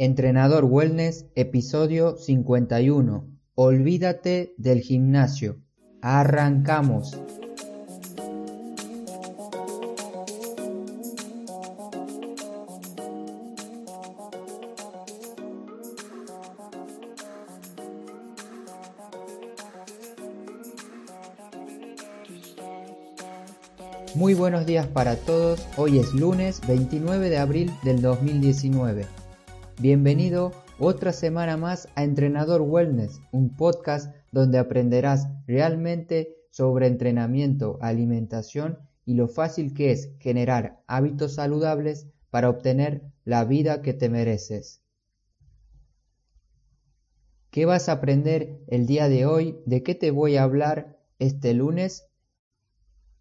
Entrenador Wellness, episodio 51. Olvídate del gimnasio. Arrancamos. Muy buenos días para todos, hoy es lunes 29 de abril del 2019. Bienvenido otra semana más a Entrenador Wellness, un podcast donde aprenderás realmente sobre entrenamiento, alimentación y lo fácil que es generar hábitos saludables para obtener la vida que te mereces. ¿Qué vas a aprender el día de hoy? ¿De qué te voy a hablar este lunes?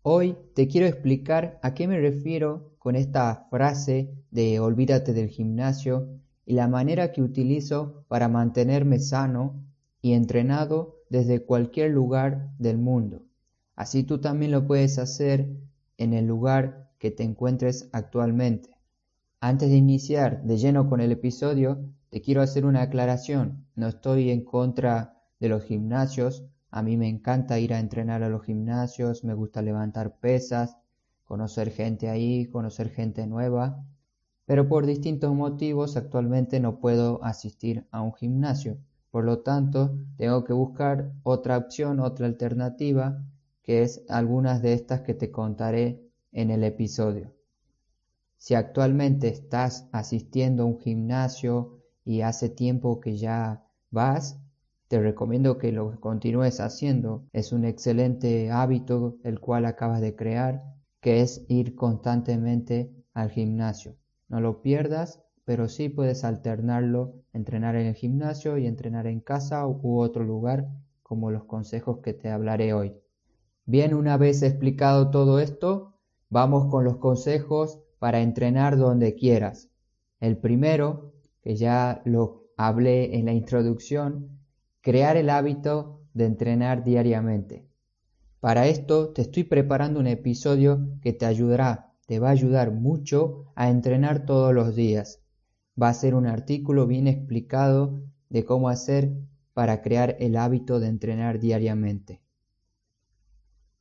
Hoy te quiero explicar a qué me refiero con esta frase de olvídate del gimnasio y la manera que utilizo para mantenerme sano y entrenado desde cualquier lugar del mundo. Así tú también lo puedes hacer en el lugar que te encuentres actualmente. Antes de iniciar de lleno con el episodio, te quiero hacer una aclaración. No estoy en contra de los gimnasios. A mí me encanta ir a entrenar a los gimnasios, me gusta levantar pesas, conocer gente ahí, conocer gente nueva pero por distintos motivos actualmente no puedo asistir a un gimnasio. Por lo tanto, tengo que buscar otra opción, otra alternativa, que es algunas de estas que te contaré en el episodio. Si actualmente estás asistiendo a un gimnasio y hace tiempo que ya vas, te recomiendo que lo continúes haciendo. Es un excelente hábito el cual acabas de crear, que es ir constantemente al gimnasio. No lo pierdas, pero sí puedes alternarlo, entrenar en el gimnasio y entrenar en casa u otro lugar, como los consejos que te hablaré hoy. Bien, una vez explicado todo esto, vamos con los consejos para entrenar donde quieras. El primero, que ya lo hablé en la introducción, crear el hábito de entrenar diariamente. Para esto te estoy preparando un episodio que te ayudará te va a ayudar mucho a entrenar todos los días. Va a ser un artículo bien explicado de cómo hacer para crear el hábito de entrenar diariamente.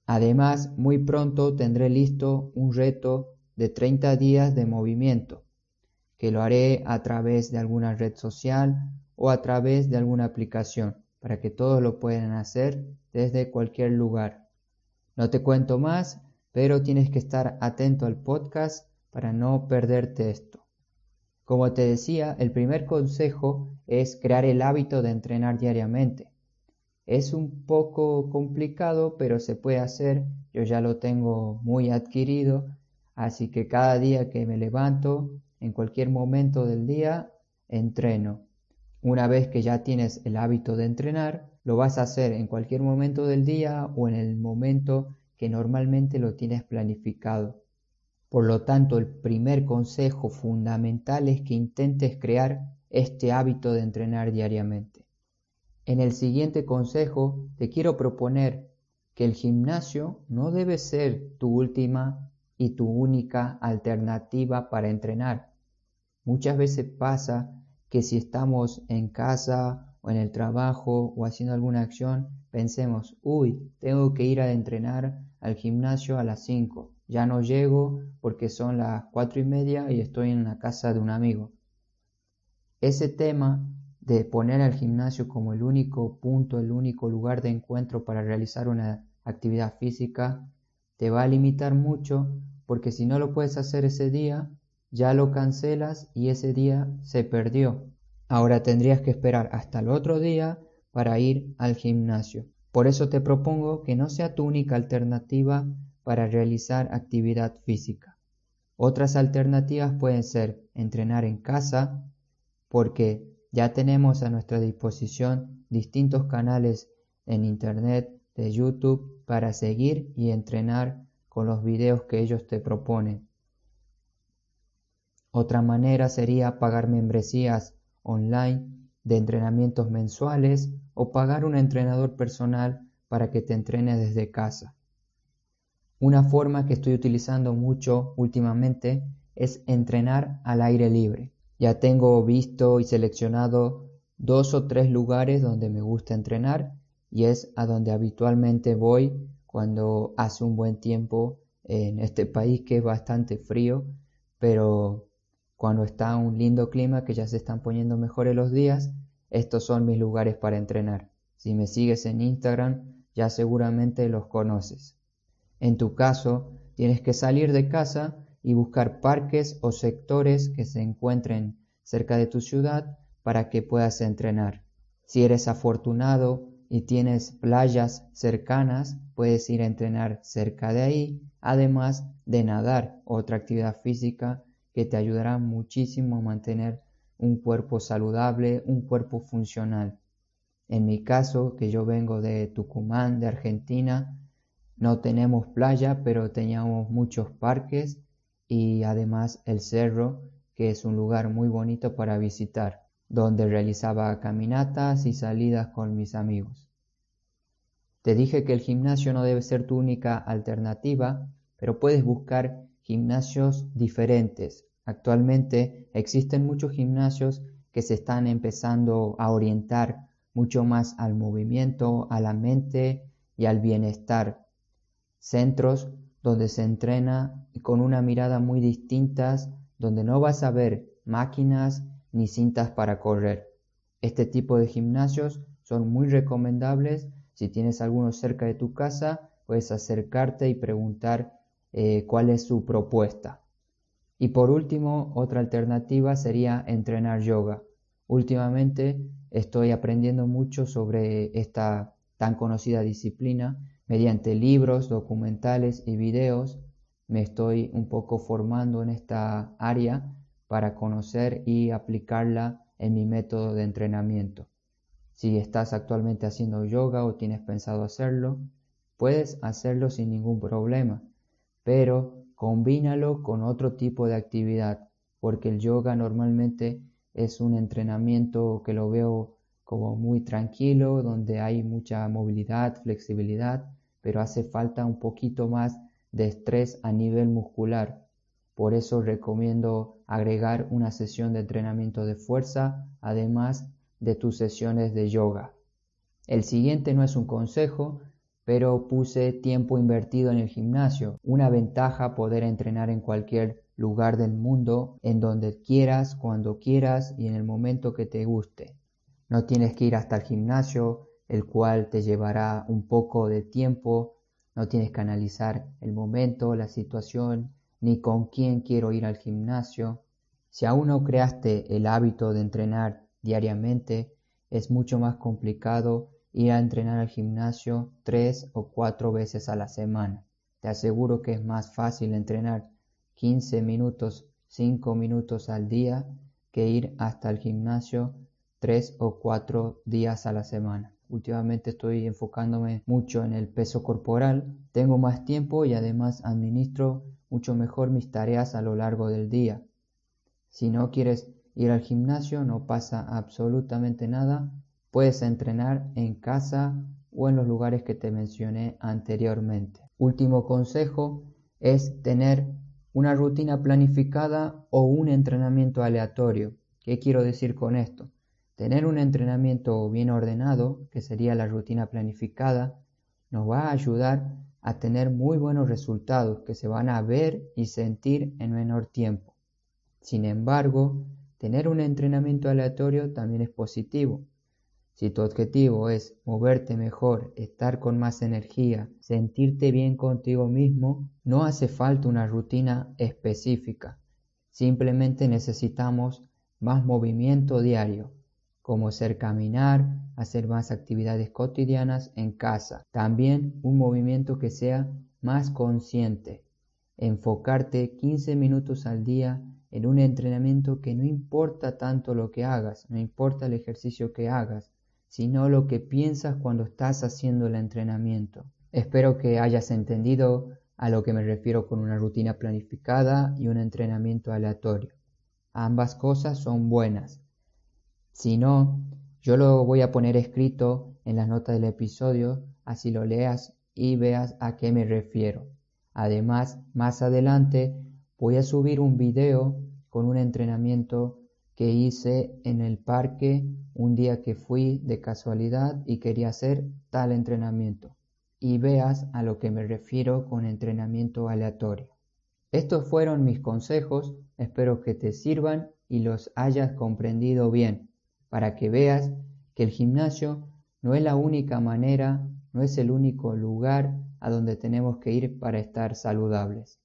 Además, muy pronto tendré listo un reto de 30 días de movimiento, que lo haré a través de alguna red social o a través de alguna aplicación, para que todos lo puedan hacer desde cualquier lugar. No te cuento más, pero tienes que estar atento al podcast para no perderte esto. Como te decía, el primer consejo es crear el hábito de entrenar diariamente. Es un poco complicado, pero se puede hacer. Yo ya lo tengo muy adquirido, así que cada día que me levanto, en cualquier momento del día, entreno. Una vez que ya tienes el hábito de entrenar, lo vas a hacer en cualquier momento del día o en el momento que normalmente lo tienes planificado. Por lo tanto, el primer consejo fundamental es que intentes crear este hábito de entrenar diariamente. En el siguiente consejo te quiero proponer que el gimnasio no debe ser tu última y tu única alternativa para entrenar. Muchas veces pasa que si estamos en casa o en el trabajo o haciendo alguna acción, pensemos, uy, tengo que ir a entrenar al gimnasio a las 5. Ya no llego porque son las cuatro y media y estoy en la casa de un amigo. Ese tema de poner al gimnasio como el único punto, el único lugar de encuentro para realizar una actividad física, te va a limitar mucho porque si no lo puedes hacer ese día, ya lo cancelas y ese día se perdió. Ahora tendrías que esperar hasta el otro día para ir al gimnasio. Por eso te propongo que no sea tu única alternativa para realizar actividad física. Otras alternativas pueden ser entrenar en casa, porque ya tenemos a nuestra disposición distintos canales en Internet, de YouTube, para seguir y entrenar con los videos que ellos te proponen. Otra manera sería pagar membresías online de entrenamientos mensuales o pagar un entrenador personal para que te entrene desde casa. Una forma que estoy utilizando mucho últimamente es entrenar al aire libre. Ya tengo visto y seleccionado dos o tres lugares donde me gusta entrenar y es a donde habitualmente voy cuando hace un buen tiempo en este país que es bastante frío, pero cuando está un lindo clima que ya se están poniendo mejores los días, estos son mis lugares para entrenar. Si me sigues en Instagram, ya seguramente los conoces. En tu caso, tienes que salir de casa y buscar parques o sectores que se encuentren cerca de tu ciudad para que puedas entrenar. Si eres afortunado y tienes playas cercanas, puedes ir a entrenar cerca de ahí, además de nadar, otra actividad física que te ayudará muchísimo a mantener un cuerpo saludable, un cuerpo funcional. En mi caso, que yo vengo de Tucumán, de Argentina, no tenemos playa, pero teníamos muchos parques y además el cerro, que es un lugar muy bonito para visitar, donde realizaba caminatas y salidas con mis amigos. Te dije que el gimnasio no debe ser tu única alternativa, pero puedes buscar gimnasios diferentes. Actualmente existen muchos gimnasios que se están empezando a orientar mucho más al movimiento, a la mente y al bienestar centros donde se entrena con una mirada muy distintas, donde no vas a ver máquinas ni cintas para correr. Este tipo de gimnasios son muy recomendables. Si tienes alguno cerca de tu casa, puedes acercarte y preguntar eh, cuál es su propuesta. Y por último, otra alternativa sería entrenar yoga. Últimamente estoy aprendiendo mucho sobre esta tan conocida disciplina Mediante libros, documentales y videos me estoy un poco formando en esta área para conocer y aplicarla en mi método de entrenamiento. Si estás actualmente haciendo yoga o tienes pensado hacerlo, puedes hacerlo sin ningún problema, pero combínalo con otro tipo de actividad, porque el yoga normalmente es un entrenamiento que lo veo como muy tranquilo, donde hay mucha movilidad, flexibilidad, pero hace falta un poquito más de estrés a nivel muscular. Por eso recomiendo agregar una sesión de entrenamiento de fuerza, además de tus sesiones de yoga. El siguiente no es un consejo, pero puse tiempo invertido en el gimnasio. Una ventaja poder entrenar en cualquier lugar del mundo, en donde quieras, cuando quieras y en el momento que te guste. No tienes que ir hasta el gimnasio, el cual te llevará un poco de tiempo, no tienes que analizar el momento, la situación, ni con quién quiero ir al gimnasio. Si aún no creaste el hábito de entrenar diariamente, es mucho más complicado ir a entrenar al gimnasio tres o cuatro veces a la semana. Te aseguro que es más fácil entrenar 15 minutos, 5 minutos al día que ir hasta el gimnasio tres o cuatro días a la semana. Últimamente estoy enfocándome mucho en el peso corporal, tengo más tiempo y además administro mucho mejor mis tareas a lo largo del día. Si no quieres ir al gimnasio, no pasa absolutamente nada, puedes entrenar en casa o en los lugares que te mencioné anteriormente. Último consejo es tener una rutina planificada o un entrenamiento aleatorio. ¿Qué quiero decir con esto? Tener un entrenamiento bien ordenado, que sería la rutina planificada, nos va a ayudar a tener muy buenos resultados que se van a ver y sentir en menor tiempo. Sin embargo, tener un entrenamiento aleatorio también es positivo. Si tu objetivo es moverte mejor, estar con más energía, sentirte bien contigo mismo, no hace falta una rutina específica. Simplemente necesitamos más movimiento diario, como ser caminar, hacer más actividades cotidianas en casa. También un movimiento que sea más consciente. Enfocarte 15 minutos al día en un entrenamiento que no importa tanto lo que hagas, no importa el ejercicio que hagas, sino lo que piensas cuando estás haciendo el entrenamiento. Espero que hayas entendido a lo que me refiero con una rutina planificada y un entrenamiento aleatorio. Ambas cosas son buenas, si no, yo lo voy a poner escrito en las notas del episodio, así lo leas y veas a qué me refiero. Además, más adelante voy a subir un video con un entrenamiento que hice en el parque un día que fui de casualidad y quería hacer tal entrenamiento. Y veas a lo que me refiero con entrenamiento aleatorio. Estos fueron mis consejos, espero que te sirvan y los hayas comprendido bien, para que veas que el gimnasio no es la única manera, no es el único lugar a donde tenemos que ir para estar saludables.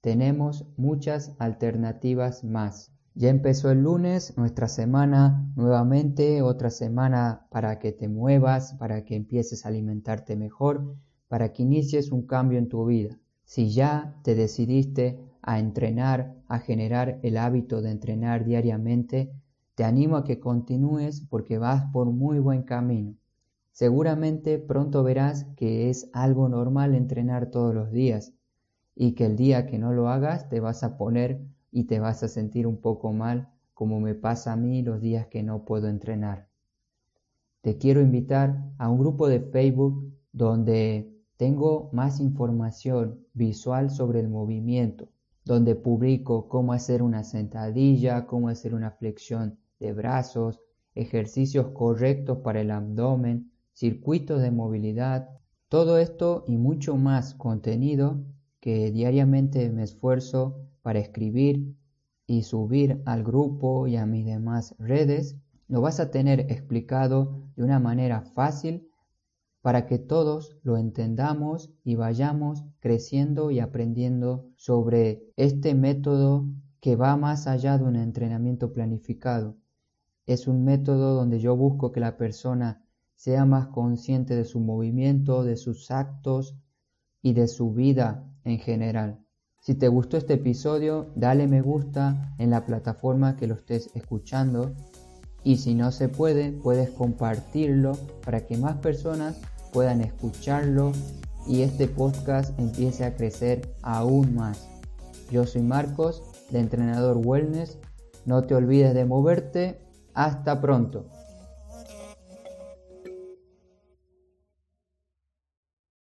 Tenemos muchas alternativas más. Ya empezó el lunes, nuestra semana nuevamente, otra semana para que te muevas, para que empieces a alimentarte mejor, para que inicies un cambio en tu vida. Si ya te decidiste a entrenar, a generar el hábito de entrenar diariamente, te animo a que continúes porque vas por muy buen camino. Seguramente pronto verás que es algo normal entrenar todos los días y que el día que no lo hagas te vas a poner y te vas a sentir un poco mal como me pasa a mí los días que no puedo entrenar. Te quiero invitar a un grupo de Facebook donde tengo más información visual sobre el movimiento, donde publico cómo hacer una sentadilla, cómo hacer una flexión de brazos, ejercicios correctos para el abdomen, circuitos de movilidad, todo esto y mucho más contenido que diariamente me esfuerzo para escribir y subir al grupo y a mis demás redes, lo vas a tener explicado de una manera fácil para que todos lo entendamos y vayamos creciendo y aprendiendo sobre este método que va más allá de un entrenamiento planificado. Es un método donde yo busco que la persona sea más consciente de su movimiento, de sus actos y de su vida en general. Si te gustó este episodio, dale me gusta en la plataforma que lo estés escuchando y si no se puede, puedes compartirlo para que más personas puedan escucharlo y este podcast empiece a crecer aún más. Yo soy Marcos, de Entrenador Wellness. No te olvides de moverte. Hasta pronto.